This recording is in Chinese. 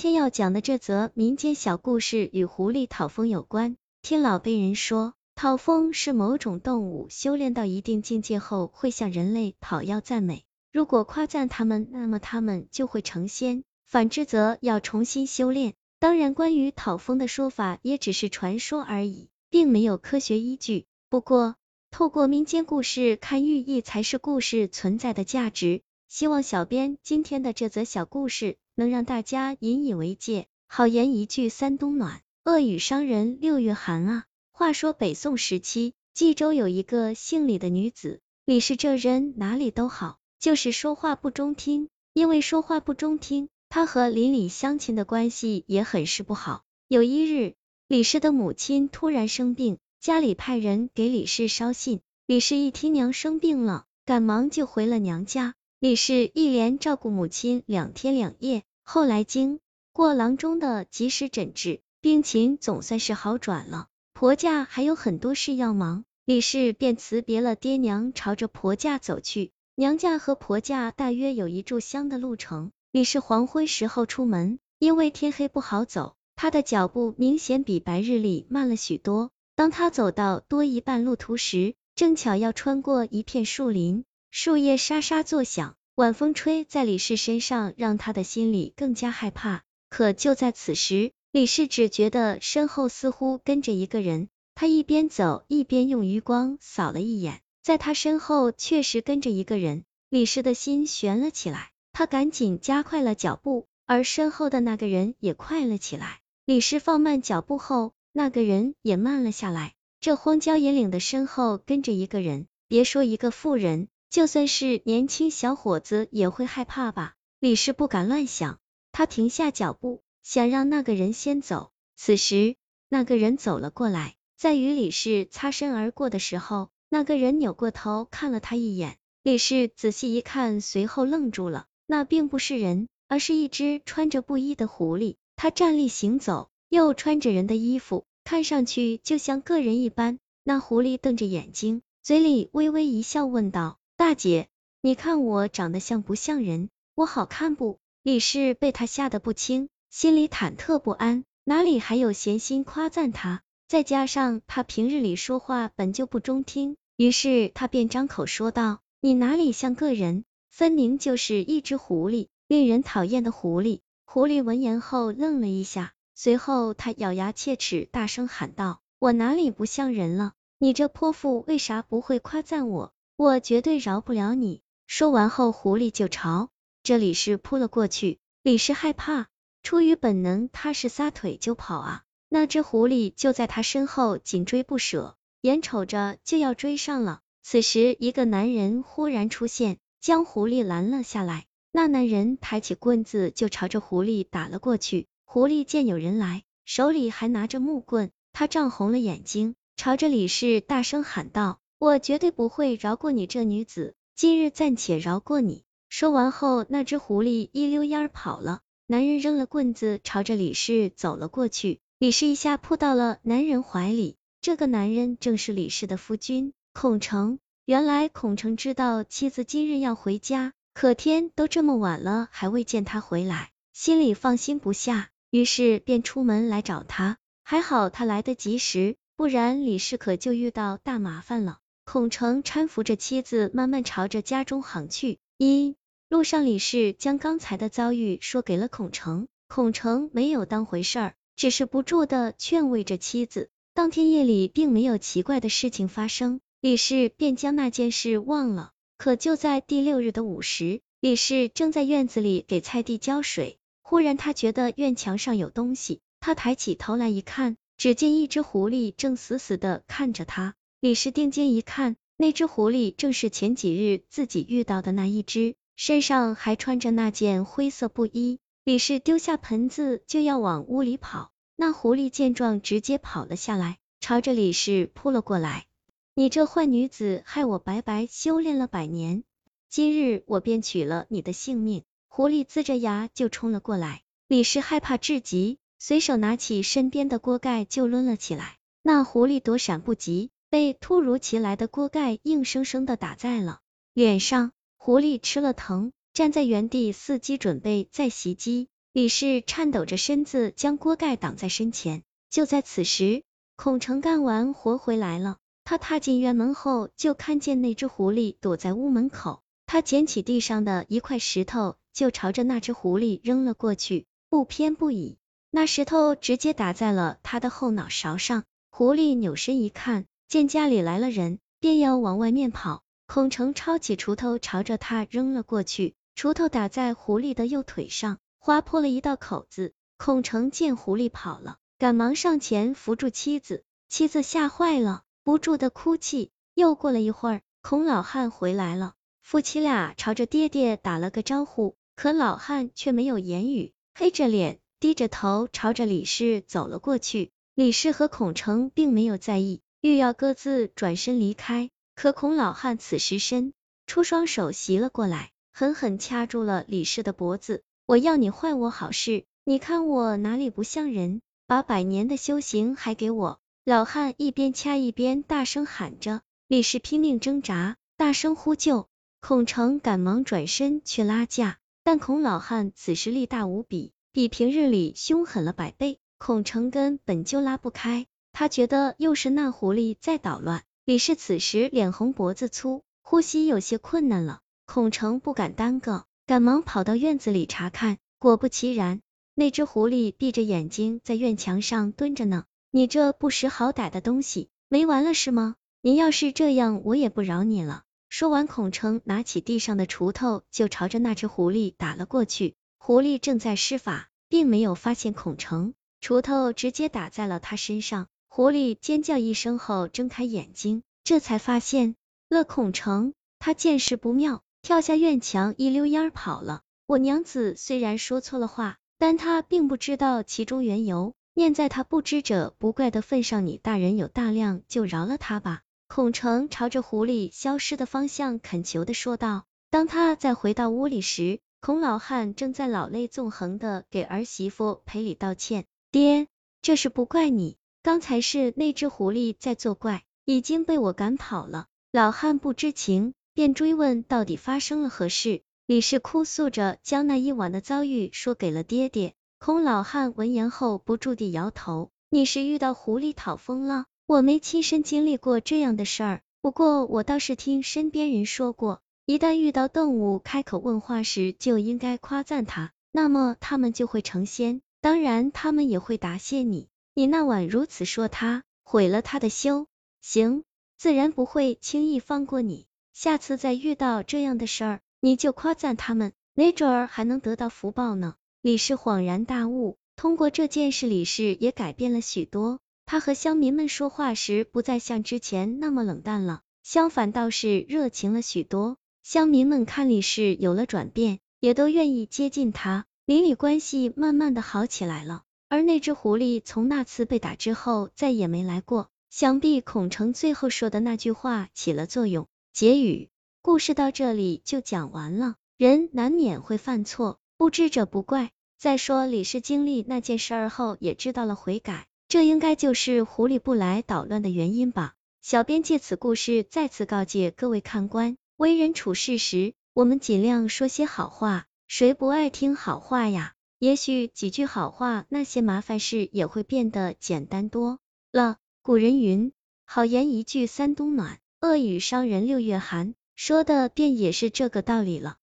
天要讲的这则民间小故事与狐狸讨风有关。听老辈人说，讨风是某种动物修炼到一定境界后，会向人类讨要赞美。如果夸赞他们，那么他们就会成仙；反之则要重新修炼。当然，关于讨风的说法也只是传说而已，并没有科学依据。不过，透过民间故事看寓意，才是故事存在的价值。希望小编今天的这则小故事能让大家引以为戒。好言一句三冬暖，恶语伤人六月寒啊。话说北宋时期，冀州有一个姓李的女子，李氏这人哪里都好，就是说话不中听。因为说话不中听，她和邻里乡亲的关系也很是不好。有一日，李氏的母亲突然生病，家里派人给李氏捎信。李氏一听娘生病了，赶忙就回了娘家。李氏一连照顾母亲两天两夜，后来经过郎中的及时诊治，病情总算是好转了。婆家还有很多事要忙，李氏便辞别了爹娘，朝着婆家走去。娘家和婆家大约有一炷香的路程。李氏黄昏时候出门，因为天黑不好走，他的脚步明显比白日里慢了许多。当他走到多一半路途时，正巧要穿过一片树林。树叶沙沙作响，晚风吹在李氏身上，让他的心里更加害怕。可就在此时，李氏只觉得身后似乎跟着一个人，他一边走一边用余光扫了一眼，在他身后确实跟着一个人。李氏的心悬了起来，他赶紧加快了脚步，而身后的那个人也快了起来。李氏放慢脚步后，那个人也慢了下来。这荒郊野岭的身后跟着一个人，别说一个妇人。就算是年轻小伙子也会害怕吧？李氏不敢乱想，他停下脚步，想让那个人先走。此时，那个人走了过来，在与李氏擦身而过的时候，那个人扭过头看了他一眼。李氏仔细一看，随后愣住了，那并不是人，而是一只穿着布衣的狐狸。他站立行走，又穿着人的衣服，看上去就像个人一般。那狐狸瞪着眼睛，嘴里微微一笑，问道。大姐，你看我长得像不像人？我好看不？李氏被他吓得不轻，心里忐忑不安，哪里还有闲心夸赞他？再加上他平日里说话本就不中听，于是他便张口说道：“你哪里像个人？分明就是一只狐狸，令人讨厌的狐狸。”狐狸闻言后愣了一下，随后他咬牙切齿，大声喊道：“我哪里不像人了？你这泼妇为啥不会夸赞我？”我绝对饶不了你！说完后，狐狸就朝这李氏扑了过去。李氏害怕，出于本能，他是撒腿就跑啊！那只狐狸就在他身后紧追不舍，眼瞅着就要追上了。此时，一个男人忽然出现，将狐狸拦了下来。那男人抬起棍子就朝着狐狸打了过去。狐狸见有人来，手里还拿着木棍，他涨红了眼睛，朝着李氏大声喊道。我绝对不会饶过你这女子，今日暂且饶过你。说完后，那只狐狸一溜烟跑了。男人扔了棍子，朝着李氏走了过去。李氏一下扑到了男人怀里。这个男人正是李氏的夫君孔成。原来孔成知道妻子今日要回家，可天都这么晚了，还未见他回来，心里放心不下，于是便出门来找他。还好他来得及时，不然李氏可就遇到大麻烦了。孔成搀扶着妻子，慢慢朝着家中行去。一路上，李氏将刚才的遭遇说给了孔成，孔成没有当回事儿，只是不住的劝慰着妻子。当天夜里，并没有奇怪的事情发生，李氏便将那件事忘了。可就在第六日的午时，李氏正在院子里给菜地浇水，忽然他觉得院墙上有东西，他抬起头来一看，只见一只狐狸正死死的看着他。李氏定睛一看，那只狐狸正是前几日自己遇到的那一只，身上还穿着那件灰色布衣。李氏丢下盆子就要往屋里跑，那狐狸见状直接跑了下来，朝着李氏扑了过来。你这坏女子，害我白白修炼了百年，今日我便取了你的性命！狐狸呲着牙就冲了过来，李氏害怕至极，随手拿起身边的锅盖就抡了起来。那狐狸躲闪不及。被突如其来的锅盖硬生生的打在了脸上，狐狸吃了疼，站在原地伺机准备再袭击。李氏颤抖着身子将锅盖挡在身前。就在此时，孔成干完活回来了。他踏进院门后，就看见那只狐狸躲在屋门口。他捡起地上的一块石头，就朝着那只狐狸扔了过去，不偏不倚，那石头直接打在了他的后脑勺上。狐狸扭身一看，见家里来了人，便要往外面跑。孔成抄起锄头朝着他扔了过去，锄头打在狐狸的右腿上，划破了一道口子。孔成见狐狸跑了，赶忙上前扶住妻子，妻子吓坏了，不住的哭泣。又过了一会儿，孔老汉回来了，夫妻俩朝着爹爹打了个招呼，可老汉却没有言语，黑着脸，低着头朝着李氏走了过去。李氏和孔成并没有在意，欲要各自转身离开。可孔老汉此时伸出双手袭了过来，狠狠掐住了李氏的脖子。我要你坏我好事，你看我哪里不像人？把百年的修行还给我！老汉一边掐一边大声喊着。李氏拼命挣扎，大声呼救。孔成赶忙转身去拉架，但孔老汉此时力大无比，比平日里凶狠了百倍。孔成根本就拉不开，他觉得又是那狐狸在捣乱。李氏此时脸红脖子粗，呼吸有些困难了。孔成不敢耽搁，赶忙跑到院子里查看。果不其然，那只狐狸闭着眼睛在院墙上蹲着呢。你这不识好歹的东西，没完了是吗？你要是这样，我也不饶你了。说完，孔成拿起地上的锄头就朝着那只狐狸打了过去。狐狸正在施法，并没有发现孔成，锄头直接打在了他身上。狐狸尖叫一声后，睁开眼睛，这才发现了孔成。他见势不妙，跳下院墙，一溜烟跑了。我娘子虽然说错了话，但她并不知道其中缘由。念在他不知者不怪的份上，你大人有大量，就饶了他吧。孔成朝着狐狸消失的方向恳求的说道。当他再回到屋里时，孔老汉正在老泪纵横的给儿媳妇赔礼道歉。爹，这事不怪你。刚才是那只狐狸在作怪，已经被我赶跑了。老汉不知情，便追问到底发生了何事。李氏哭诉着将那一晚的遭遇说给了爹爹。孔老汉闻言后不住地摇头：“你是遇到狐狸讨风了？我没亲身经历过这样的事儿，不过我倒是听身边人说过，一旦遇到动物开口问话时，就应该夸赞它，那么他们就会成仙，当然他们也会答谢你。”你那晚如此说他，毁了他的修行，自然不会轻易放过你。下次再遇到这样的事儿，你就夸赞他们，没准儿还能得到福报呢。李氏恍然大悟，通过这件事，李氏也改变了许多。他和乡民们说话时，不再像之前那么冷淡了，相反倒是热情了许多。乡民们看李氏有了转变，也都愿意接近他，邻里关系慢慢的好起来了。而那只狐狸从那次被打之后再也没来过，想必孔成最后说的那句话起了作用。结语，故事到这里就讲完了。人难免会犯错，不知者不怪。再说李氏经历那件事儿后也知道了悔改，这应该就是狐狸不来捣乱的原因吧。小编借此故事再次告诫各位看官，为人处事时，我们尽量说些好话，谁不爱听好话呀？也许几句好话，那些麻烦事也会变得简单多了。古人云：好言一句三冬暖，恶语伤人六月寒，说的便也是这个道理了。